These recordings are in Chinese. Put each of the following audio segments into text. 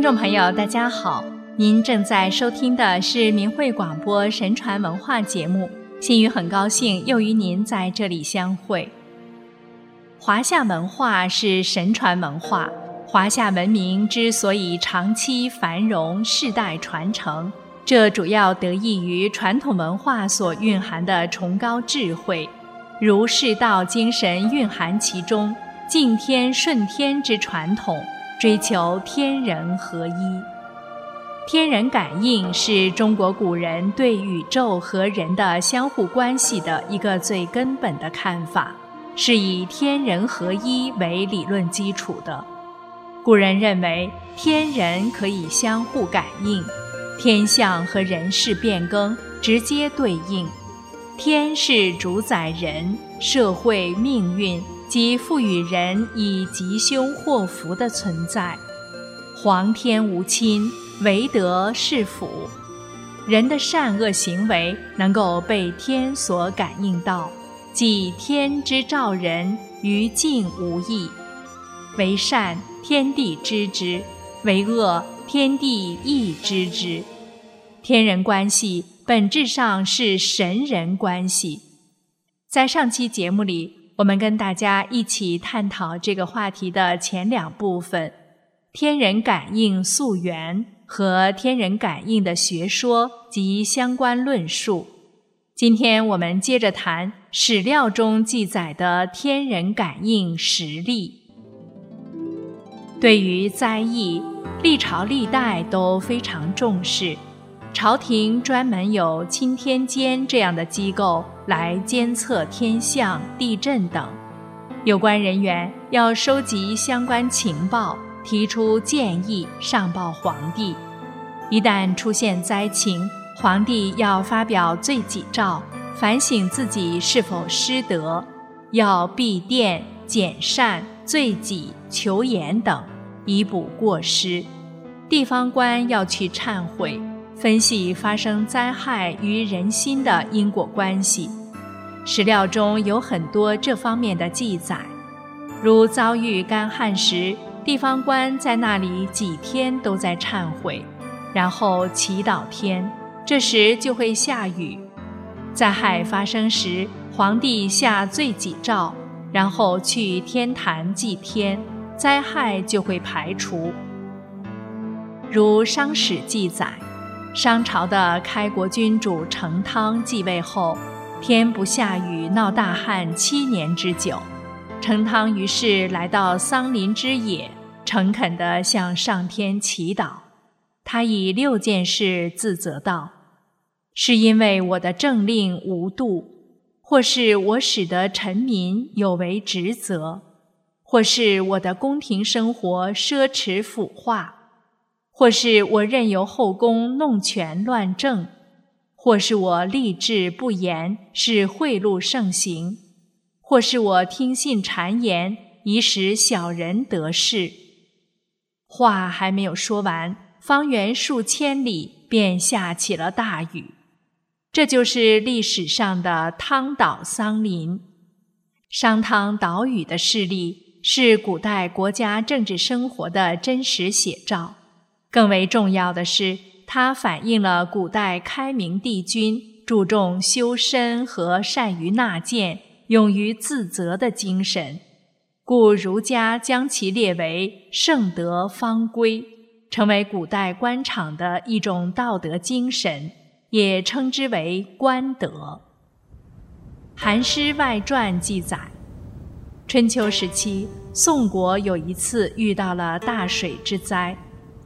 听众朋友，大家好，您正在收听的是明慧广播神传文化节目。心雨很高兴又与您在这里相会。华夏文化是神传文化，华夏文明之所以长期繁荣、世代传承，这主要得益于传统文化所蕴含的崇高智慧，如世道精神蕴含其中，敬天顺天之传统。追求天人合一，天人感应是中国古人对宇宙和人的相互关系的一个最根本的看法，是以天人合一为理论基础的。古人认为天人可以相互感应，天象和人事变更直接对应，天是主宰人社会命运。即赋予人以吉凶祸福的存在，皇天无亲，唯德是辅。人的善恶行为能够被天所感应到，即天之照人，于境无异。为善，天地知之；为恶，天地亦知之。天人关系本质上是神人关系。在上期节目里。我们跟大家一起探讨这个话题的前两部分：天人感应溯源和天人感应的学说及相关论述。今天我们接着谈史料中记载的天人感应实例。对于灾异，历朝历代都非常重视。朝廷专门有钦天监这样的机构来监测天象、地震等，有关人员要收集相关情报，提出建议上报皇帝。一旦出现灾情，皇帝要发表罪己诏，反省自己是否失德，要避殿、减善、罪己、求严等，以补过失。地方官要去忏悔。分析发生灾害与人心的因果关系，史料中有很多这方面的记载。如遭遇干旱时，地方官在那里几天都在忏悔，然后祈祷天，这时就会下雨。灾害发生时，皇帝下罪己诏，然后去天坛祭天，灾害就会排除。如商史记载。商朝的开国君主成汤继位后，天不下雨，闹大旱七年之久。成汤于是来到桑林之野，诚恳地向上天祈祷。他以六件事自责道：“是因为我的政令无度，或是我使得臣民有违职责，或是我的宫廷生活奢侈腐化。”或是我任由后宫弄权乱政，或是我吏治不严，是贿赂盛行，或是我听信谗言，以使小人得势。话还没有说完，方圆数千里便下起了大雨。这就是历史上的汤岛桑林。商汤岛屿的事例，是古代国家政治生活的真实写照。更为重要的是，它反映了古代开明帝君注重修身和善于纳谏、勇于自责的精神，故儒家将其列为圣德方规，成为古代官场的一种道德精神，也称之为官德。《韩诗外传》记载，春秋时期，宋国有一次遇到了大水之灾。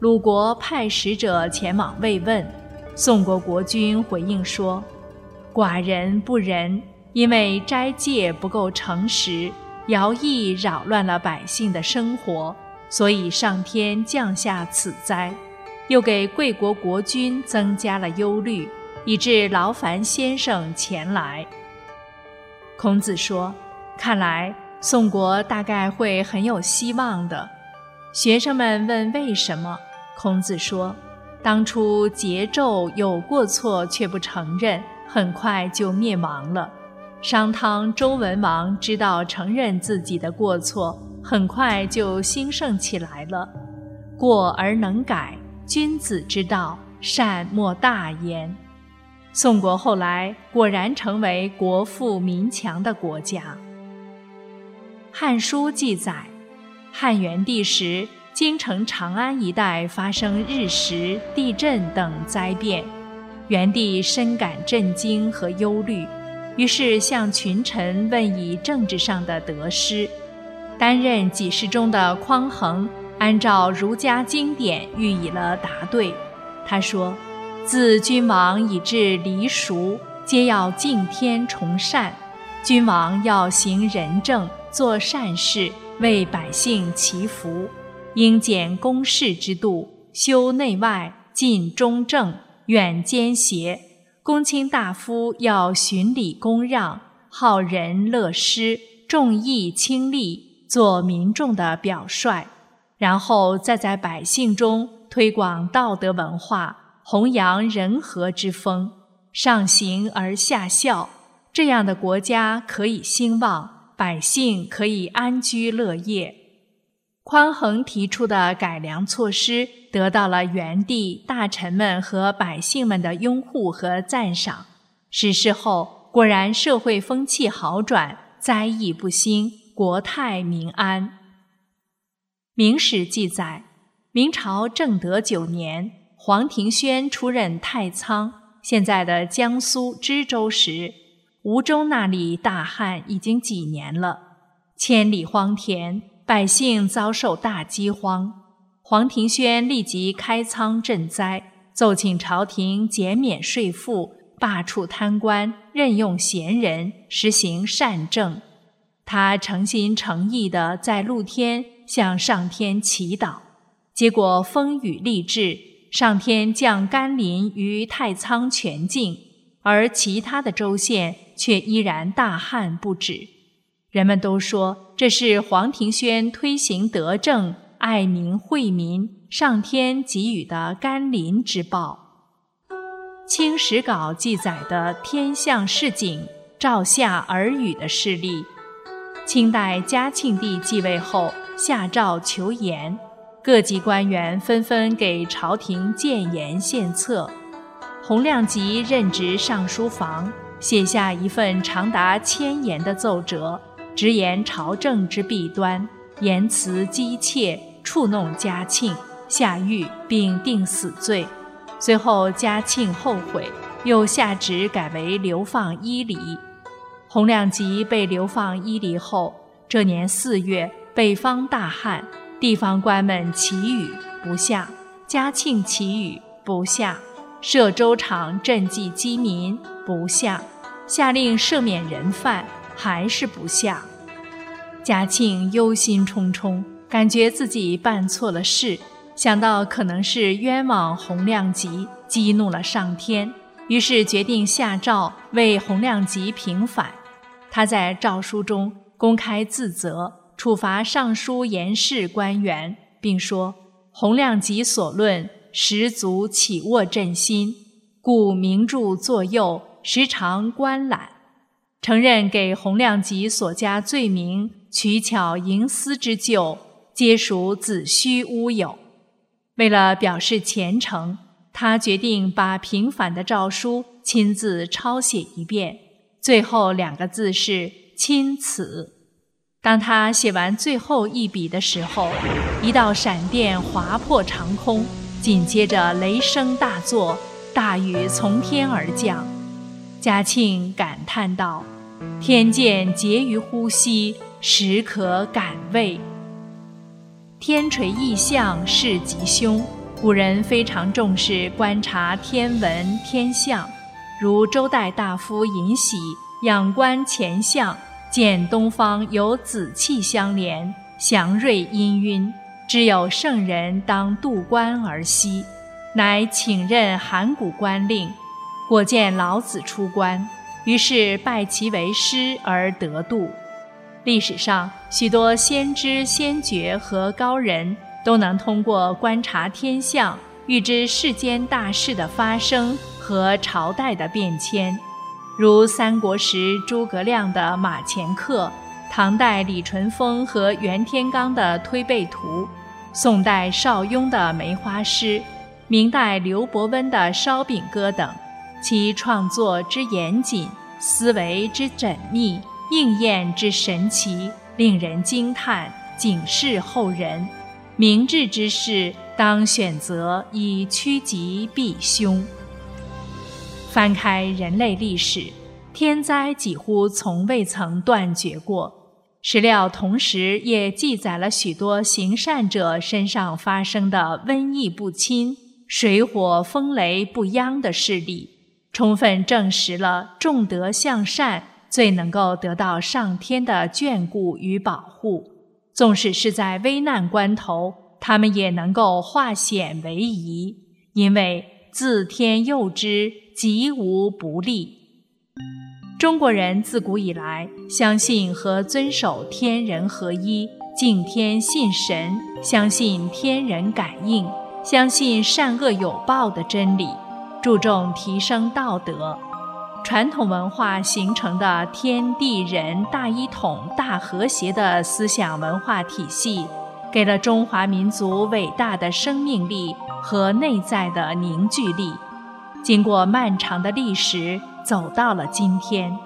鲁国派使者前往慰问，宋国国君回应说：“寡人不仁，因为斋戒不够诚实，徭役扰乱了百姓的生活，所以上天降下此灾，又给贵国国君增加了忧虑，以致劳烦先生前来。”孔子说：“看来宋国大概会很有希望的。”学生们问：“为什么？”孔子说：“当初桀纣有过错却不承认，很快就灭亡了。商汤周文王知道承认自己的过错，很快就兴盛起来了。过而能改，君子之道，善莫大焉。宋国后来果然成为国富民强的国家。《汉书》记载，汉元帝时，京城长安一带发生日食、地震等灾变，元帝深感震惊和忧虑，于是向群臣问以政治上的得失。担任给事中的匡衡，按照儒家经典予以了答对。他说。自君王以至黎庶，皆要敬天崇善。君王要行仁政，做善事，为百姓祈福。应简公事之度，修内外，尽忠正，远奸邪。公卿大夫要循礼公让，好仁乐施，重义轻利，做民众的表率。然后再在百姓中推广道德文化。弘扬仁和之风，上行而下效，这样的国家可以兴旺，百姓可以安居乐业。匡衡提出的改良措施得到了元帝、大臣们和百姓们的拥护和赞赏。实施后，果然社会风气好转，灾疫不兴，国泰民安。《明史》记载，明朝正德九年。黄庭轩出任太仓（现在的江苏知州）时，吴州那里大旱已经几年了，千里荒田，百姓遭受大饥荒。黄庭轩立即开仓赈灾，奏请朝廷减免税赋，罢黜贪官，任用贤人，实行善政。他诚心诚意地在露天向上天祈祷，结果风雨励志。上天降甘霖于太仓全境，而其他的州县却依然大旱不止。人们都说这是黄庭轩推行德政、爱民惠民，上天给予的甘霖之报。《清史稿》记载的天象示警、照下耳语的事例，清代嘉庆帝继位后下诏求言。各级官员纷纷给朝廷建言献策，洪亮吉任职尚书房，写下一份长达千言的奏折，直言朝政之弊端，言辞激切，触弄嘉庆，下狱并定死罪。随后嘉庆后悔，又下旨改为流放伊犁。洪亮吉被流放伊犁后，这年四月，北方大旱。地方官们祈雨不下，嘉庆祈雨不下，设粥厂赈济饥民不下，下令赦免人犯还是不下。嘉庆忧心忡忡，感觉自己办错了事，想到可能是冤枉洪亮吉，激怒了上天，于是决定下诏为洪亮吉平反。他在诏书中公开自责。处罚尚书言事官员，并说洪亮吉所论实足起卧朕心，故名著作右，时常观览。承认给洪亮吉所加罪名取巧营私之咎，皆属子虚乌有。为了表示虔诚，他决定把平反的诏书亲自抄写一遍，最后两个字是“钦此”。当他写完最后一笔的时候，一道闪电划破长空，紧接着雷声大作，大雨从天而降。嘉庆感叹道：“天见结于呼吸，时可感味。”天垂异象是吉凶，古人非常重视观察天文天象，如周代大夫尹喜仰观前象。见东方有紫气相连，祥瑞氤氲，知有圣人当渡关而西，乃请任函谷关令。果见老子出关，于是拜其为师而得度。历史上许多先知先觉和高人都能通过观察天象，预知世间大事的发生和朝代的变迁。如三国时诸葛亮的马前课，唐代李淳风和袁天罡的推背图，宋代邵雍的梅花诗，明代刘伯温的烧饼歌等，其创作之严谨，思维之缜密，应验之神奇，令人惊叹，警示后人。明智之士当选择以趋吉避凶。翻开人类历史，天灾几乎从未曾断绝过。史料同时也记载了许多行善者身上发生的瘟疫不侵、水火风雷不殃的事例，充分证实了重德向善最能够得到上天的眷顾与保护。纵使是在危难关头，他们也能够化险为夷，因为自天佑之。吉无不利。中国人自古以来相信和遵守天人合一、敬天信神、相信天人感应、相信善恶有报的真理，注重提升道德。传统文化形成的天地人大一统、大和谐的思想文化体系，给了中华民族伟大的生命力和内在的凝聚力。经过漫长的历史，走到了今天。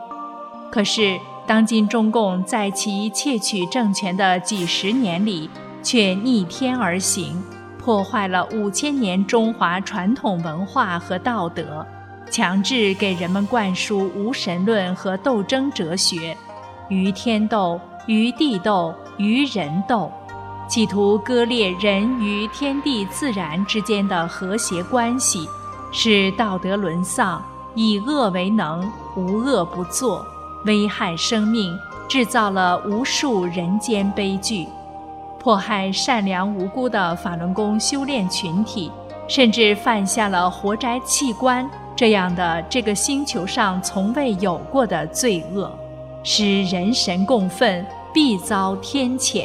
可是，当今中共在其窃取政权的几十年里，却逆天而行，破坏了五千年中华传统文化和道德，强制给人们灌输无神论和斗争哲学，与天斗，与地斗，与人斗，企图割裂人与天地自然之间的和谐关系。使道德沦丧，以恶为能，无恶不作，危害生命，制造了无数人间悲剧，迫害善良无辜的法轮功修炼群体，甚至犯下了活摘器官这样的这个星球上从未有过的罪恶，使人神共愤，必遭天谴。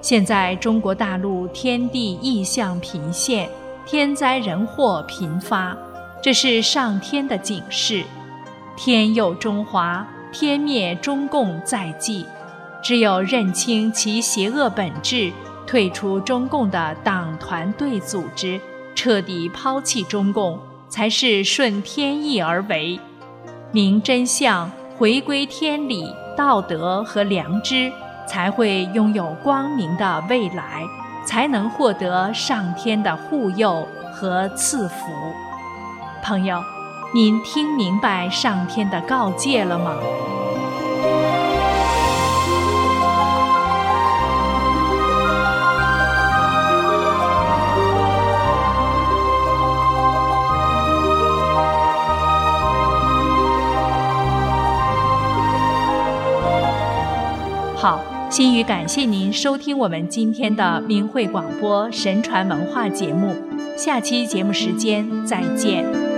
现在中国大陆天地异象频现。天灾人祸频发，这是上天的警示。天佑中华，天灭中共在即。只有认清其邪恶本质，退出中共的党团队组织，彻底抛弃中共，才是顺天意而为。明真相，回归天理、道德和良知，才会拥有光明的未来。才能获得上天的护佑和赐福。朋友，您听明白上天的告诫了吗？心语感谢您收听我们今天的明慧广播神传文化节目，下期节目时间再见。